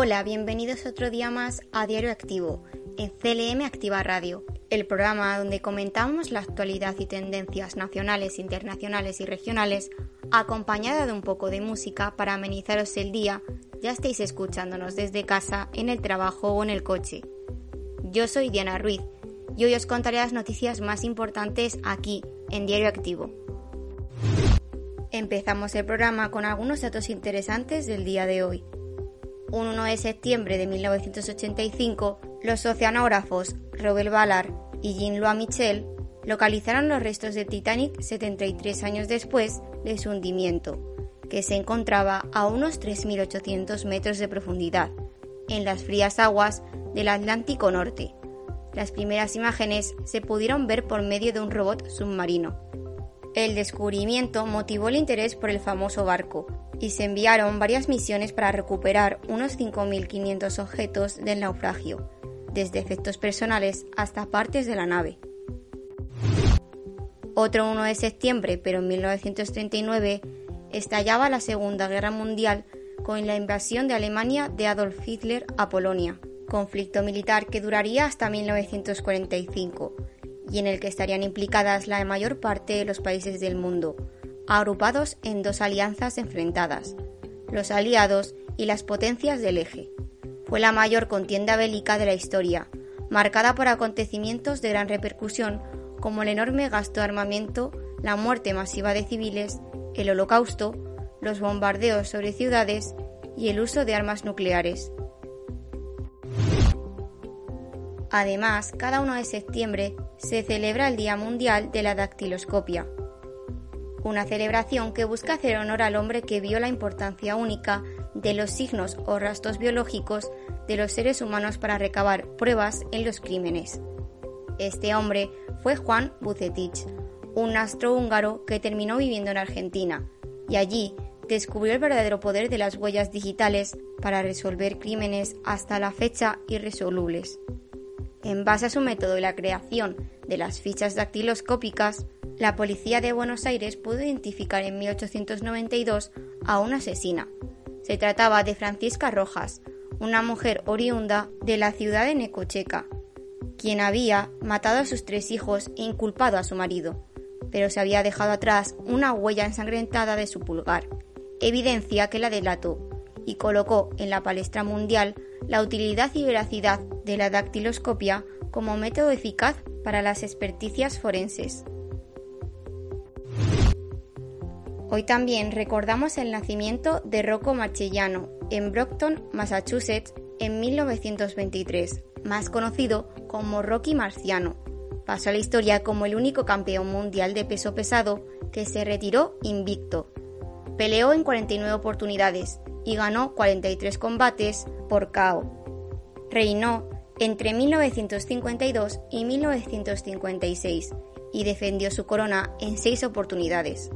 Hola, bienvenidos otro día más a Diario Activo, en CLM Activa Radio, el programa donde comentamos la actualidad y tendencias nacionales, internacionales y regionales, acompañada de un poco de música para amenizaros el día, ya estéis escuchándonos desde casa, en el trabajo o en el coche. Yo soy Diana Ruiz y hoy os contaré las noticias más importantes aquí, en Diario Activo. Empezamos el programa con algunos datos interesantes del día de hoy un 1 de septiembre de 1985, los oceanógrafos Robert Ballard y Jean-Louis Michel localizaron los restos de Titanic 73 años después de su hundimiento, que se encontraba a unos 3.800 metros de profundidad, en las frías aguas del Atlántico Norte. Las primeras imágenes se pudieron ver por medio de un robot submarino. El descubrimiento motivó el interés por el famoso barco, y se enviaron varias misiones para recuperar unos 5.500 objetos del naufragio, desde efectos personales hasta partes de la nave. Otro 1 de septiembre, pero en 1939, estallaba la Segunda Guerra Mundial con la invasión de Alemania de Adolf Hitler a Polonia, conflicto militar que duraría hasta 1945 y en el que estarían implicadas la mayor parte de los países del mundo, agrupados en dos alianzas enfrentadas, los aliados y las potencias del eje. Fue la mayor contienda bélica de la historia, marcada por acontecimientos de gran repercusión como el enorme gasto de armamento, la muerte masiva de civiles, el holocausto, los bombardeos sobre ciudades y el uso de armas nucleares. Además, cada 1 de septiembre se celebra el Día Mundial de la Dactiloscopia, una celebración que busca hacer honor al hombre que vio la importancia única de los signos o rastros biológicos de los seres humanos para recabar pruebas en los crímenes. Este hombre fue Juan Bucetich, un astro húngaro que terminó viviendo en Argentina, y allí descubrió el verdadero poder de las huellas digitales para resolver crímenes hasta la fecha irresolubles. En base a su método y la creación de las fichas dactiloscópicas, la policía de Buenos Aires pudo identificar en 1892 a una asesina. Se trataba de Francisca Rojas, una mujer oriunda de la ciudad de Necocheca, quien había matado a sus tres hijos e inculpado a su marido, pero se había dejado atrás una huella ensangrentada de su pulgar, evidencia que la delató, y colocó en la palestra mundial la utilidad y veracidad de la dactiloscopia como método eficaz para las experticias forenses. Hoy también recordamos el nacimiento de Rocco Marchellano en Brockton, Massachusetts, en 1923, más conocido como Rocky Marciano. Pasó a la historia como el único campeón mundial de peso pesado que se retiró invicto. Peleó en 49 oportunidades y ganó 43 combates por KO. Reinó entre 1952 y 1956 y defendió su corona en seis oportunidades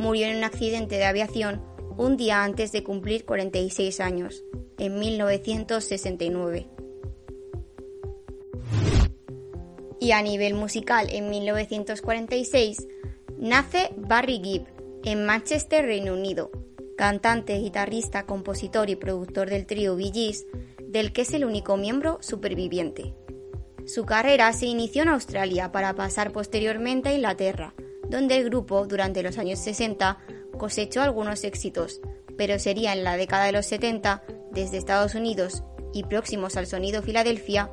murió en un accidente de aviación un día antes de cumplir 46 años, en 1969. Y a nivel musical, en 1946, nace Barry Gibb en Manchester, Reino Unido, cantante, guitarrista, compositor y productor del trío Bee Gees, del que es el único miembro superviviente. Su carrera se inició en Australia para pasar posteriormente a Inglaterra, donde el grupo durante los años 60 cosechó algunos éxitos, pero sería en la década de los 70, desde Estados Unidos y próximos al sonido Filadelfia,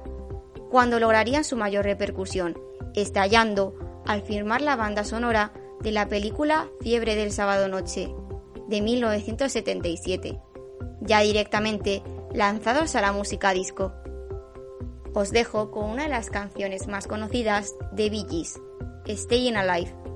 cuando lograrían su mayor repercusión, estallando al firmar la banda sonora de la película Fiebre del sábado noche, de 1977, ya directamente lanzados a la música disco. Os dejo con una de las canciones más conocidas de Bee Gees, Staying Alive.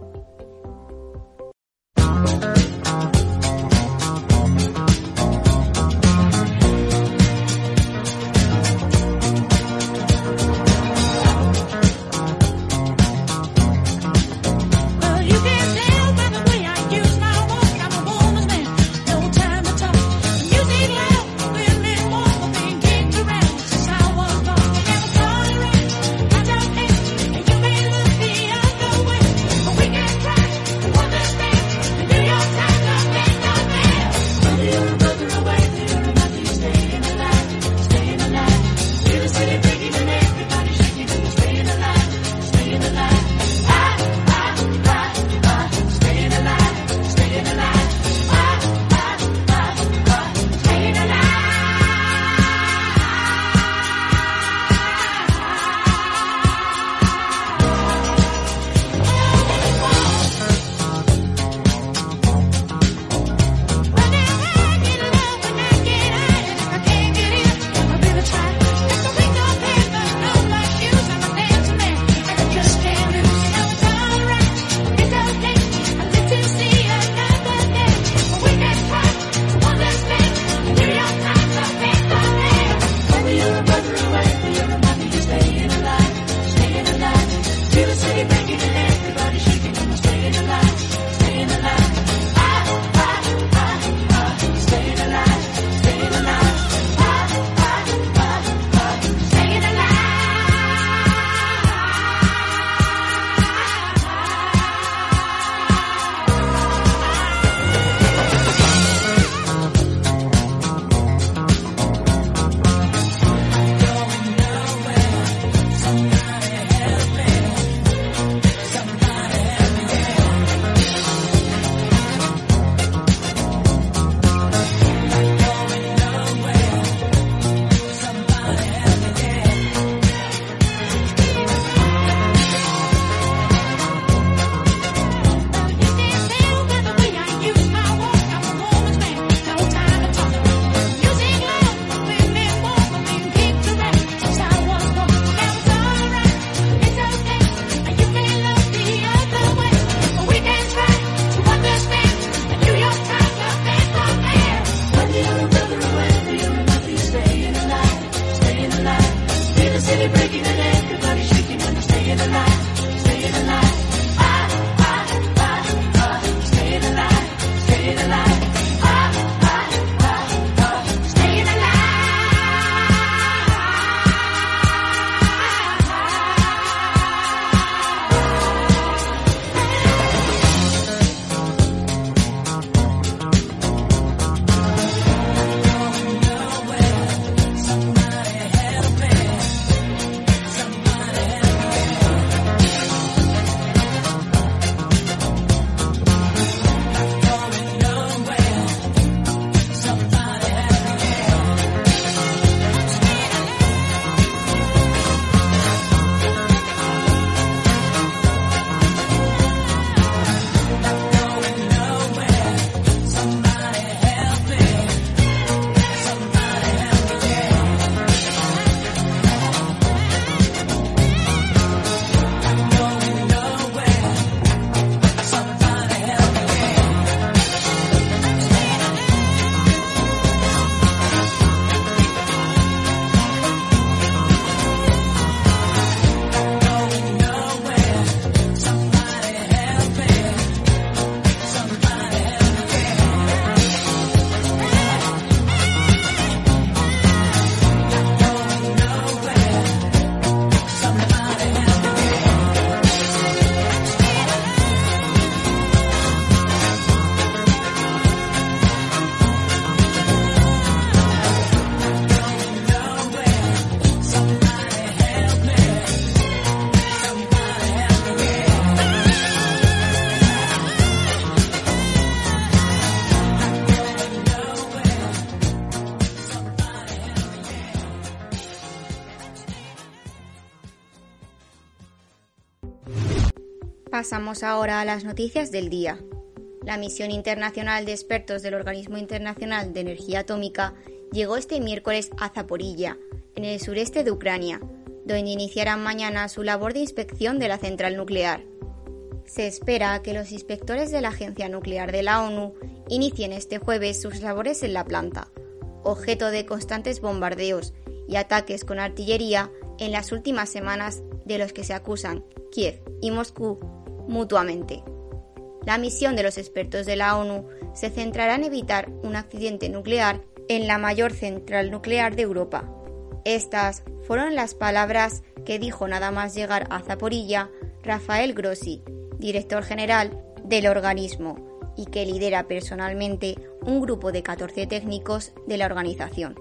Pasamos ahora a las noticias del día. La misión internacional de expertos del Organismo Internacional de Energía Atómica llegó este miércoles a Zaporilla, en el sureste de Ucrania, donde iniciarán mañana su labor de inspección de la central nuclear. Se espera que los inspectores de la Agencia Nuclear de la ONU inicien este jueves sus labores en la planta, objeto de constantes bombardeos y ataques con artillería en las últimas semanas de los que se acusan Kiev y Moscú mutuamente. La misión de los expertos de la ONU se centrará en evitar un accidente nuclear en la mayor central nuclear de Europa. Estas fueron las palabras que dijo nada más llegar a Zaporilla Rafael Grossi, director general del organismo, y que lidera personalmente un grupo de 14 técnicos de la organización.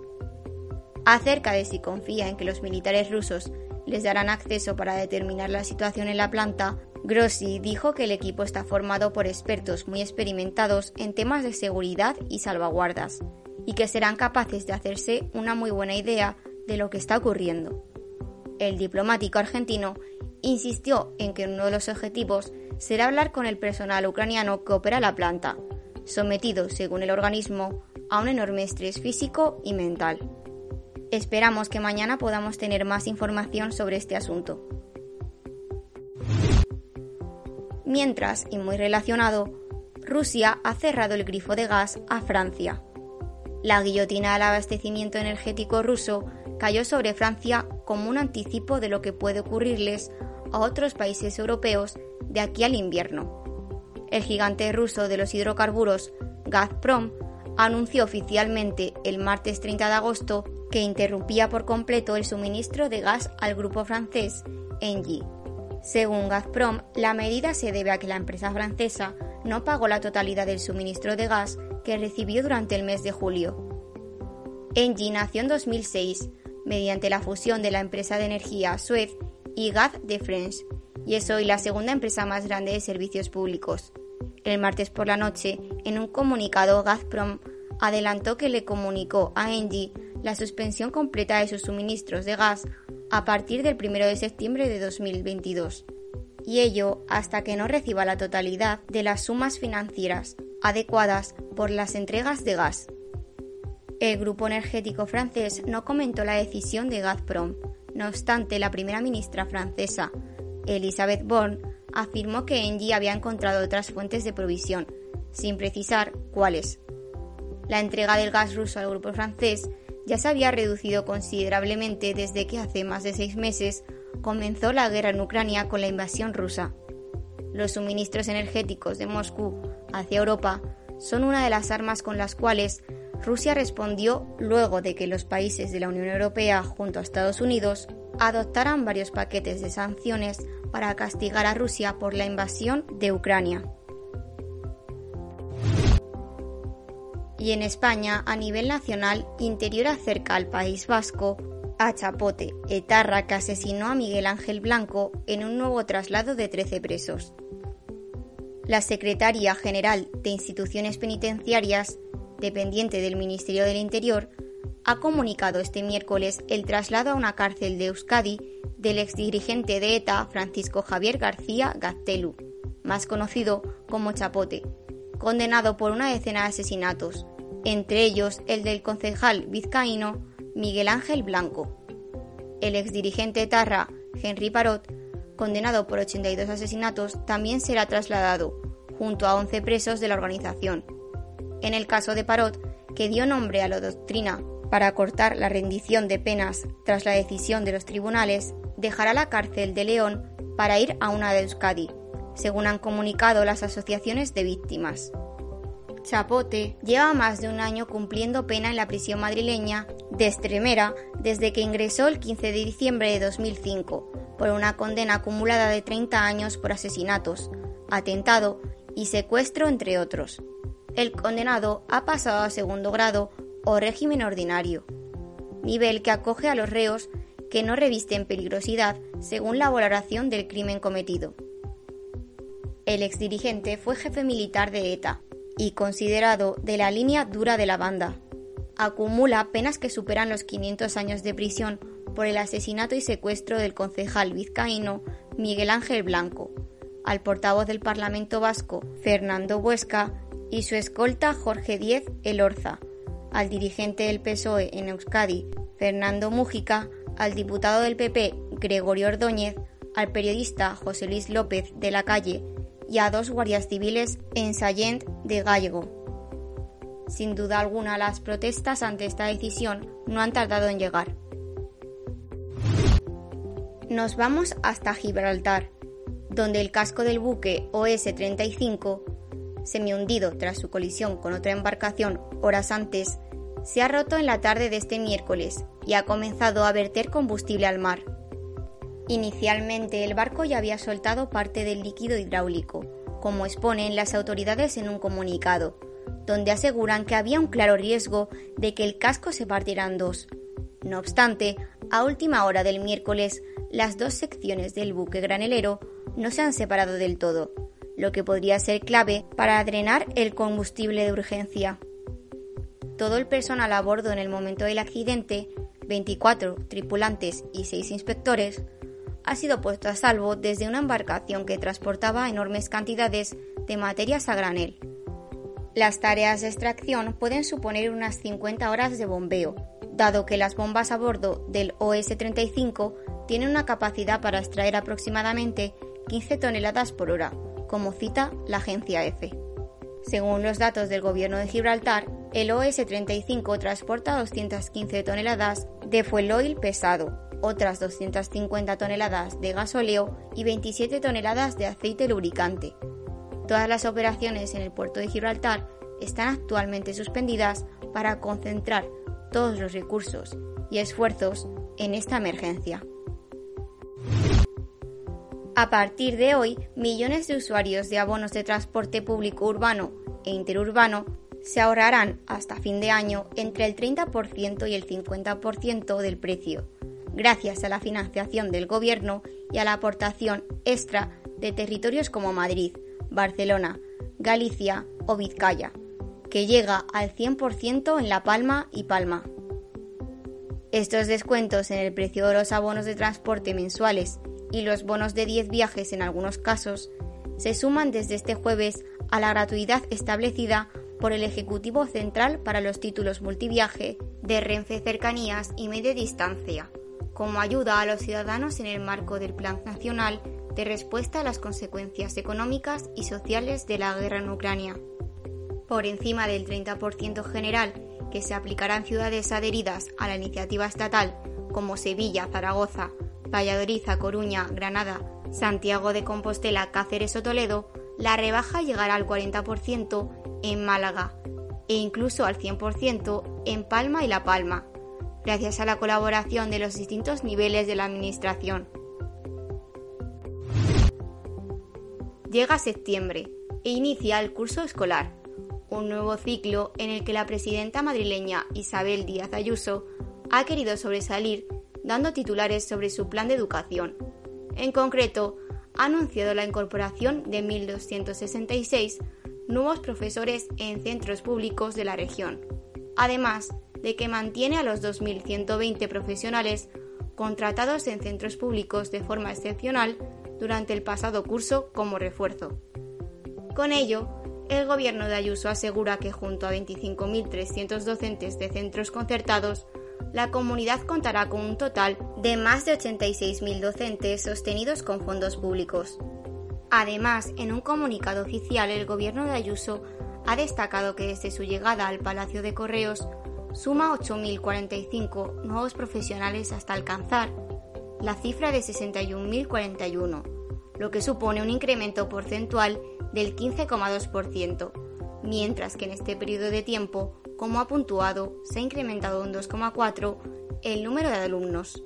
Acerca de si confía en que los militares rusos les darán acceso para determinar la situación en la planta, Grossi dijo que el equipo está formado por expertos muy experimentados en temas de seguridad y salvaguardas, y que serán capaces de hacerse una muy buena idea de lo que está ocurriendo. El diplomático argentino insistió en que uno de los objetivos será hablar con el personal ucraniano que opera la planta, sometido, según el organismo, a un enorme estrés físico y mental. Esperamos que mañana podamos tener más información sobre este asunto. Mientras, y muy relacionado, Rusia ha cerrado el grifo de gas a Francia. La guillotina al abastecimiento energético ruso cayó sobre Francia como un anticipo de lo que puede ocurrirles a otros países europeos de aquí al invierno. El gigante ruso de los hidrocarburos, Gazprom, anunció oficialmente el martes 30 de agosto que interrumpía por completo el suministro de gas al grupo francés Engie según Gazprom, la medida se debe a que la empresa francesa no pagó la totalidad del suministro de gas que recibió durante el mes de julio. Engie nació en 2006 mediante la fusión de la empresa de energía Suez y Gaz de France y es hoy la segunda empresa más grande de servicios públicos. El martes por la noche, en un comunicado, Gazprom adelantó que le comunicó a Engie la suspensión completa de sus suministros de gas a partir del 1 de septiembre de 2022, y ello hasta que no reciba la totalidad de las sumas financieras adecuadas por las entregas de gas. El grupo energético francés no comentó la decisión de Gazprom. No obstante, la primera ministra francesa, Elisabeth Borne, afirmó que Engie había encontrado otras fuentes de provisión, sin precisar cuáles. La entrega del gas ruso al grupo francés ya se había reducido considerablemente desde que hace más de seis meses comenzó la guerra en Ucrania con la invasión rusa. Los suministros energéticos de Moscú hacia Europa son una de las armas con las cuales Rusia respondió luego de que los países de la Unión Europea junto a Estados Unidos adoptaran varios paquetes de sanciones para castigar a Rusia por la invasión de Ucrania. Y en España, a nivel nacional, Interior acerca al País Vasco a Chapote, etarra que asesinó a Miguel Ángel Blanco en un nuevo traslado de 13 presos. La Secretaría General de Instituciones Penitenciarias, dependiente del Ministerio del Interior, ha comunicado este miércoles el traslado a una cárcel de Euskadi del exdirigente de ETA Francisco Javier García Gaztelu, más conocido como Chapote, condenado por una decena de asesinatos, entre ellos el del concejal vizcaíno Miguel Ángel Blanco. El exdirigente Tarra, Henry Parot, condenado por 82 asesinatos, también será trasladado, junto a 11 presos de la organización. En el caso de Parot, que dio nombre a la doctrina para cortar la rendición de penas tras la decisión de los tribunales, dejará la cárcel de León para ir a una de Euskadi, según han comunicado las asociaciones de víctimas. Chapote lleva más de un año cumpliendo pena en la prisión madrileña de Estremera desde que ingresó el 15 de diciembre de 2005 por una condena acumulada de 30 años por asesinatos, atentado y secuestro, entre otros. El condenado ha pasado a segundo grado o régimen ordinario, nivel que acoge a los reos que no revisten peligrosidad según la valoración del crimen cometido. El exdirigente fue jefe militar de ETA y considerado de la línea dura de la banda. Acumula penas que superan los 500 años de prisión por el asesinato y secuestro del concejal vizcaíno Miguel Ángel Blanco, al portavoz del Parlamento Vasco, Fernando Huesca, y su escolta Jorge Diez Elorza, al dirigente del PSOE en Euskadi, Fernando Mújica, al diputado del PP, Gregorio Ordóñez, al periodista José Luis López de la Calle y a dos guardias civiles en Sallent de Gallego. Sin duda alguna, las protestas ante esta decisión no han tardado en llegar. Nos vamos hasta Gibraltar, donde el casco del buque OS-35, semi-hundido tras su colisión con otra embarcación horas antes, se ha roto en la tarde de este miércoles y ha comenzado a verter combustible al mar. Inicialmente el barco ya había soltado parte del líquido hidráulico, como exponen las autoridades en un comunicado, donde aseguran que había un claro riesgo de que el casco se partiera en dos. No obstante, a última hora del miércoles, las dos secciones del buque granelero no se han separado del todo, lo que podría ser clave para drenar el combustible de urgencia. Todo el personal a bordo en el momento del accidente, 24 tripulantes y 6 inspectores, ha sido puesto a salvo desde una embarcación que transportaba enormes cantidades de materias a granel. Las tareas de extracción pueden suponer unas 50 horas de bombeo, dado que las bombas a bordo del OS-35 tienen una capacidad para extraer aproximadamente 15 toneladas por hora, como cita la agencia EFE. Según los datos del gobierno de Gibraltar, el OS-35 transporta 215 toneladas de fuel oil pesado, otras 250 toneladas de gasóleo y 27 toneladas de aceite lubricante, Todas las operaciones en el puerto de Gibraltar están actualmente suspendidas para concentrar todos los recursos y esfuerzos en esta emergencia. A partir de hoy, millones de usuarios de abonos de transporte público urbano e interurbano se ahorrarán hasta fin de año entre el 30% y el 50% del precio, gracias a la financiación del Gobierno y a la aportación extra de territorios como Madrid, Barcelona, Galicia o Vizcaya, que llega al 100% en La Palma y Palma. Estos descuentos en el precio de los abonos de transporte mensuales y los bonos de 10 viajes en algunos casos se suman desde este jueves a la gratuidad establecida por el Ejecutivo Central para los títulos multiviaje de Renfe Cercanías y Media Distancia, como ayuda a los ciudadanos en el marco del Plan Nacional de respuesta a las consecuencias económicas y sociales de la guerra en Ucrania. Por encima del 30% general que se aplicará en ciudades adheridas a la iniciativa estatal como Sevilla, Zaragoza, Valladolid, Coruña, Granada, Santiago de Compostela, Cáceres o Toledo, la rebaja llegará al 40% en Málaga e incluso al 100% en Palma y La Palma, gracias a la colaboración de los distintos niveles de la Administración. Llega septiembre e inicia el curso escolar, un nuevo ciclo en el que la presidenta madrileña Isabel Díaz Ayuso ha querido sobresalir dando titulares sobre su plan de educación. En concreto, ha anunciado la incorporación de 1.266 nuevos profesores en centros públicos de la región, además de que mantiene a los 2.120 profesionales contratados en centros públicos de forma excepcional durante el pasado curso como refuerzo. Con ello, el gobierno de Ayuso asegura que junto a 25.300 docentes de centros concertados, la comunidad contará con un total de más de 86.000 docentes sostenidos con fondos públicos. Además, en un comunicado oficial, el gobierno de Ayuso ha destacado que desde su llegada al Palacio de Correos suma 8.045 nuevos profesionales hasta alcanzar la cifra de 61.041, lo que supone un incremento porcentual del 15,2%, mientras que en este periodo de tiempo, como ha puntuado, se ha incrementado un 2,4% el número de alumnos.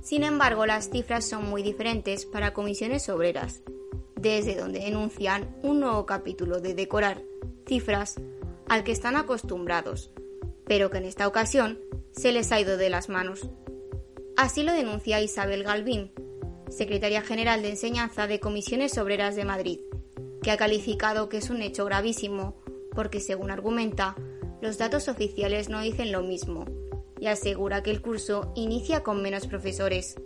Sin embargo, las cifras son muy diferentes para comisiones obreras, desde donde denuncian un nuevo capítulo de decorar cifras al que están acostumbrados, pero que en esta ocasión se les ha ido de las manos. Así lo denuncia Isabel Galvín, secretaria general de Enseñanza de Comisiones Obreras de Madrid, que ha calificado que es un hecho gravísimo porque, según argumenta, los datos oficiales no dicen lo mismo y asegura que el curso inicia con menos profesores.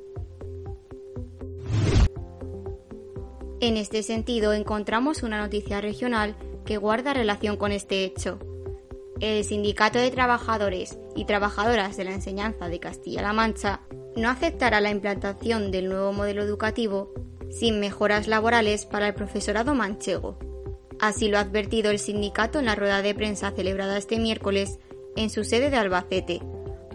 En este sentido, encontramos una noticia regional que guarda relación con este hecho. El Sindicato de Trabajadores y Trabajadoras de la Enseñanza de Castilla-La Mancha no aceptará la implantación del nuevo modelo educativo sin mejoras laborales para el profesorado manchego. Así lo ha advertido el sindicato en la rueda de prensa celebrada este miércoles en su sede de Albacete,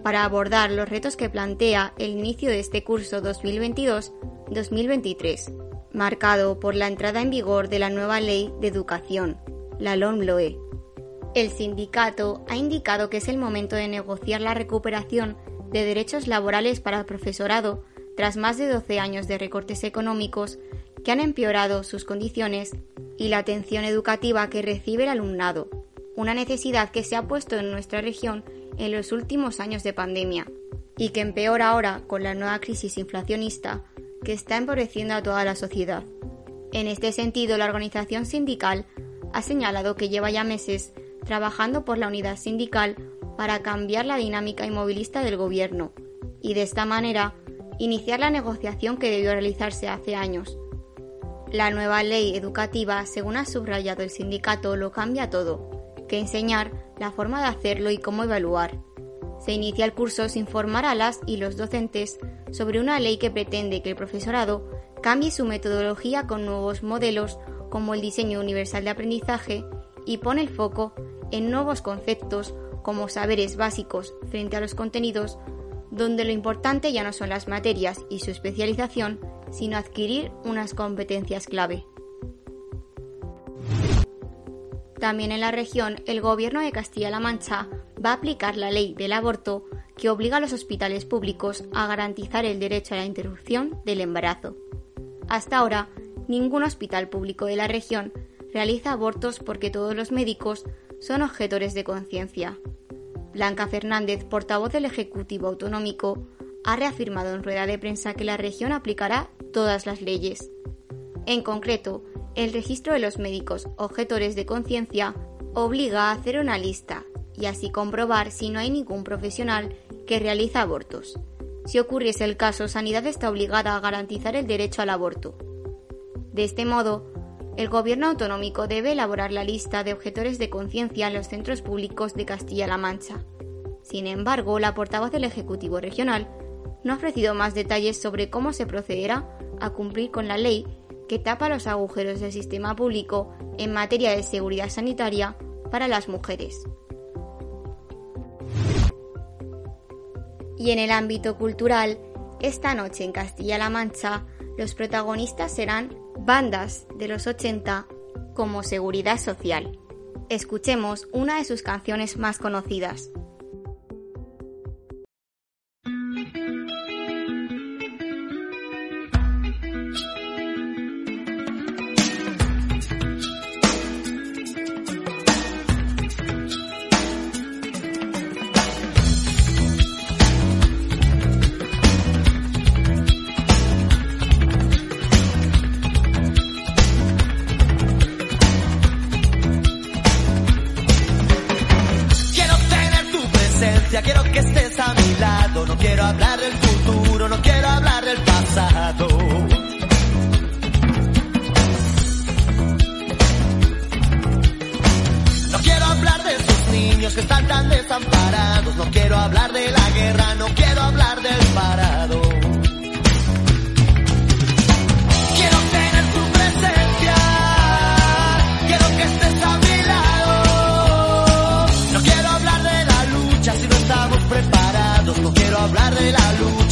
para abordar los retos que plantea el inicio de este curso 2022-2023, marcado por la entrada en vigor de la nueva Ley de Educación, la LOMLOE. El sindicato ha indicado que es el momento de negociar la recuperación de derechos laborales para el profesorado tras más de 12 años de recortes económicos que han empeorado sus condiciones y la atención educativa que recibe el alumnado, una necesidad que se ha puesto en nuestra región en los últimos años de pandemia y que empeora ahora con la nueva crisis inflacionista que está empobreciendo a toda la sociedad. En este sentido, la organización sindical ha señalado que lleva ya meses trabajando por la unidad sindical para cambiar la dinámica inmovilista del gobierno y de esta manera iniciar la negociación que debió realizarse hace años. La nueva ley educativa, según ha subrayado el sindicato, lo cambia todo, que enseñar, la forma de hacerlo y cómo evaluar. Se inicia el curso sin formar a las y los docentes sobre una ley que pretende que el profesorado cambie su metodología con nuevos modelos como el diseño universal de aprendizaje y pone el foco en nuevos conceptos como saberes básicos frente a los contenidos donde lo importante ya no son las materias y su especialización, sino adquirir unas competencias clave. También en la región, el Gobierno de Castilla-La Mancha va a aplicar la ley del aborto que obliga a los hospitales públicos a garantizar el derecho a la interrupción del embarazo. Hasta ahora, ningún hospital público de la región realiza abortos porque todos los médicos son objetores de conciencia. Blanca Fernández, portavoz del Ejecutivo Autonómico, ha reafirmado en rueda de prensa que la región aplicará todas las leyes. En concreto, el registro de los médicos objetores de conciencia obliga a hacer una lista y así comprobar si no hay ningún profesional que realiza abortos. Si ocurriese el caso, Sanidad está obligada a garantizar el derecho al aborto. De este modo, el Gobierno autonómico debe elaborar la lista de objetores de conciencia en los centros públicos de Castilla-La Mancha. Sin embargo, la portavoz del Ejecutivo Regional no ha ofrecido más detalles sobre cómo se procederá a cumplir con la ley que tapa los agujeros del sistema público en materia de seguridad sanitaria para las mujeres. Y en el ámbito cultural, esta noche en Castilla-La Mancha, los protagonistas serán bandas de los 80 como Seguridad Social. Escuchemos una de sus canciones más conocidas,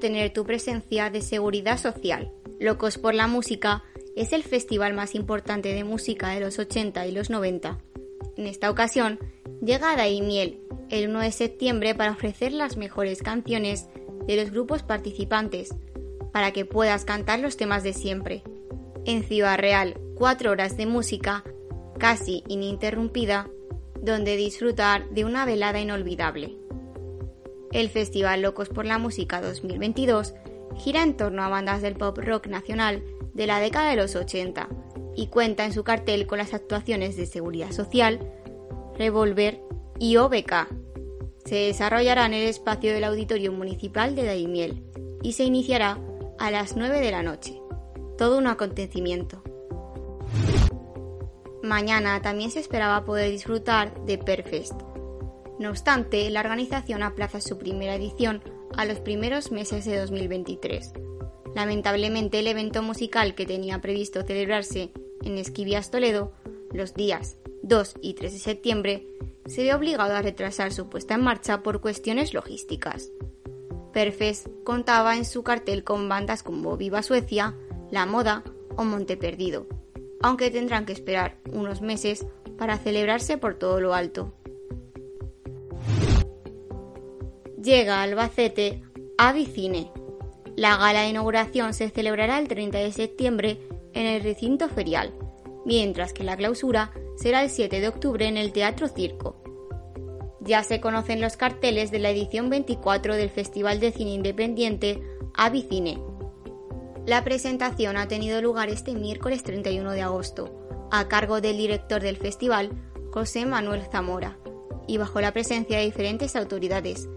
Tener tu presencia de seguridad social. Locos por la Música es el festival más importante de música de los 80 y los 90. En esta ocasión, llega Daimiel el 1 de septiembre para ofrecer las mejores canciones de los grupos participantes, para que puedas cantar los temas de siempre. En Ciudad Real, cuatro horas de música, casi ininterrumpida, donde disfrutar de una velada inolvidable. El Festival Locos por la Música 2022 gira en torno a bandas del pop rock nacional de la década de los 80 y cuenta en su cartel con las actuaciones de Seguridad Social, Revolver y OBK. Se desarrollará en el espacio del Auditorio Municipal de Daimiel y se iniciará a las 9 de la noche. Todo un acontecimiento. Mañana también se esperaba poder disfrutar de Perfest, no obstante, la organización aplaza su primera edición a los primeros meses de 2023. Lamentablemente, el evento musical que tenía previsto celebrarse en Esquivias Toledo los días 2 y 3 de septiembre se ve obligado a retrasar su puesta en marcha por cuestiones logísticas. Perfes contaba en su cartel con bandas como Viva Suecia, La Moda o Monte Perdido, aunque tendrán que esperar unos meses para celebrarse por todo lo alto. Llega a Albacete Avicine. La gala de inauguración se celebrará el 30 de septiembre en el recinto ferial, mientras que la clausura será el 7 de octubre en el Teatro Circo. Ya se conocen los carteles de la edición 24 del Festival de Cine Independiente Avicine. La presentación ha tenido lugar este miércoles 31 de agosto, a cargo del director del festival, José Manuel Zamora, y bajo la presencia de diferentes autoridades,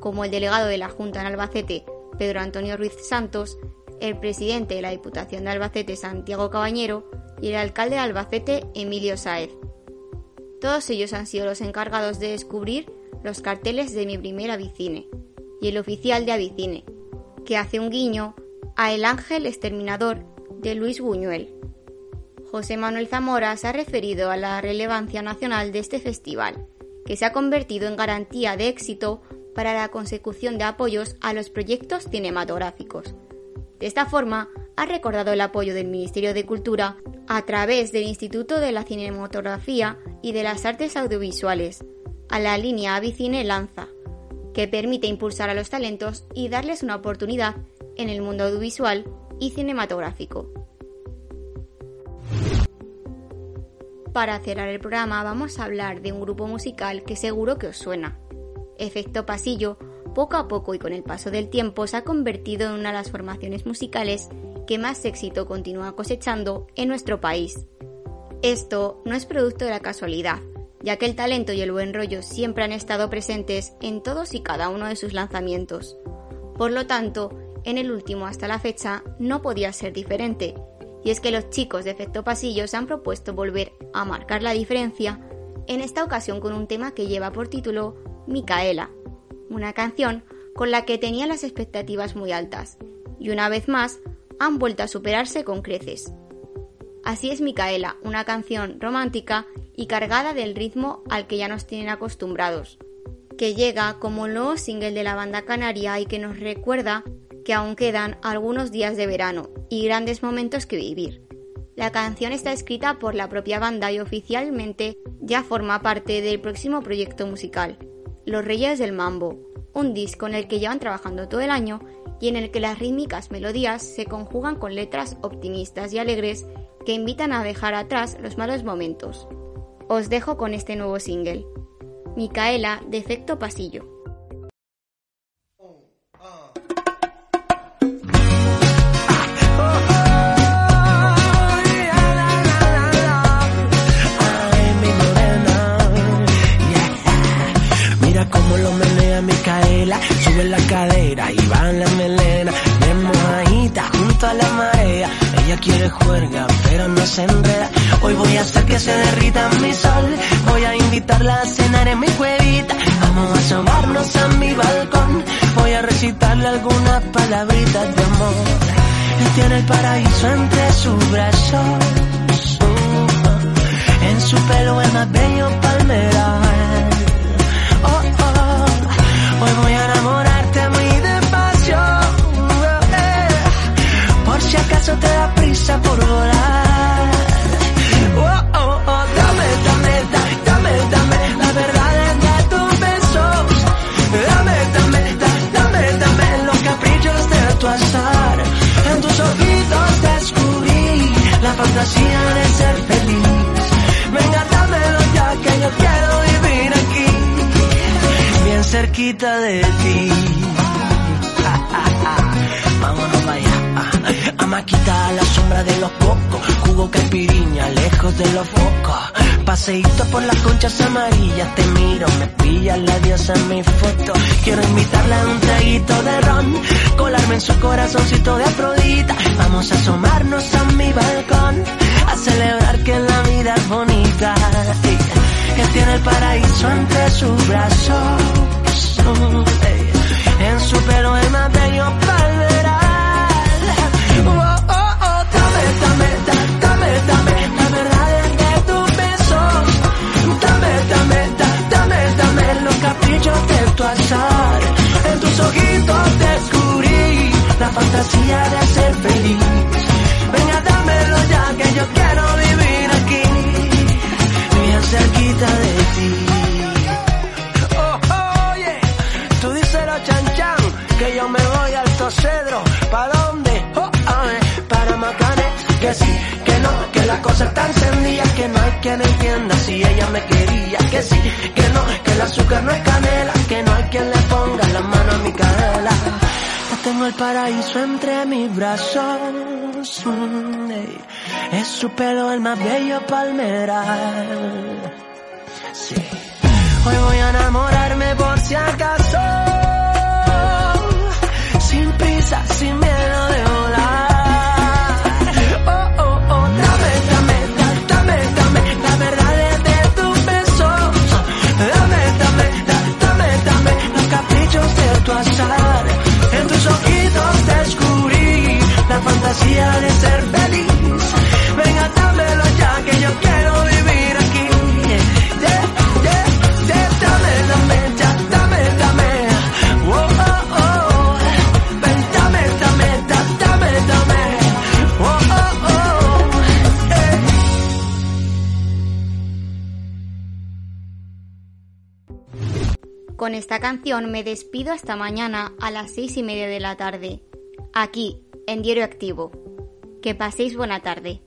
como el delegado de la Junta en Albacete, Pedro Antonio Ruiz Santos, el presidente de la Diputación de Albacete, Santiago Cabañero, y el alcalde de Albacete, Emilio Saez. Todos ellos han sido los encargados de descubrir los carteles de mi primer Avicine y el oficial de Avicine, que hace un guiño a El Ángel Exterminador de Luis Buñuel. José Manuel Zamora se ha referido a la relevancia nacional de este festival, que se ha convertido en garantía de éxito para la consecución de apoyos a los proyectos cinematográficos. De esta forma, ha recordado el apoyo del Ministerio de Cultura a través del Instituto de la Cinematografía y de las Artes Audiovisuales a la línea Avicine Lanza, que permite impulsar a los talentos y darles una oportunidad en el mundo audiovisual y cinematográfico. Para cerrar el programa vamos a hablar de un grupo musical que seguro que os suena efecto pasillo, poco a poco y con el paso del tiempo se ha convertido en una de las formaciones musicales que más éxito continúa cosechando en nuestro país. Esto no es producto de la casualidad, ya que el talento y el buen rollo siempre han estado presentes en todos y cada uno de sus lanzamientos. Por lo tanto, en el último hasta la fecha no podía ser diferente, y es que los chicos de Efecto Pasillo se han propuesto volver a marcar la diferencia, en esta ocasión con un tema que lleva por título Micaela, una canción con la que tenían las expectativas muy altas, y una vez más han vuelto a superarse con creces. Así es Micaela, una canción romántica y cargada del ritmo al que ya nos tienen acostumbrados, que llega como nuevo single de la banda canaria y que nos recuerda que aún quedan algunos días de verano y grandes momentos que vivir. La canción está escrita por la propia banda y oficialmente ya forma parte del próximo proyecto musical, los Reyes del Mambo, un disco en el que llevan trabajando todo el año y en el que las rítmicas melodías se conjugan con letras optimistas y alegres que invitan a dejar atrás los malos momentos. os dejo con este nuevo single. Micaela, de efecto pasillo. Micaela, sube la cadera y va en la melena, bien mojadita junto a la marea. Ella quiere juerga, pero no se enreda. Hoy voy a hacer que se derrita mi sol. Voy a invitarla a cenar en mi cuevita. Vamos a asomarnos a mi balcón. Voy a recitarle algunas palabritas de amor. Él tiene el paraíso entre sus brazos. En su pelo el más bello palmeral. La fantasía de ser feliz. Venga, dámelo ya que yo quiero vivir aquí, bien cerquita de ti. Vámonos allá. Amaquita a la sombra de los cocos. Jugo caipiriña, lejos de los focos. Paseíto por las conchas amarillas. Te miro, me pilla la diosa en mi foto. Quiero invitarla a un traguito de ron. Colarme en su corazoncito de Afrodita. Vamos a asomarnos a mi balcón. A celebrar que la vida es bonita. Él tiene el paraíso entre sus brazos. Paraíso entre mis brazos. Es su pelo el más bello palmeral. Sí. Hoy voy a enamorarme por si acaso. Esta canción me despido hasta mañana a las seis y media de la tarde, aquí, en Diario Activo. Que paséis buena tarde.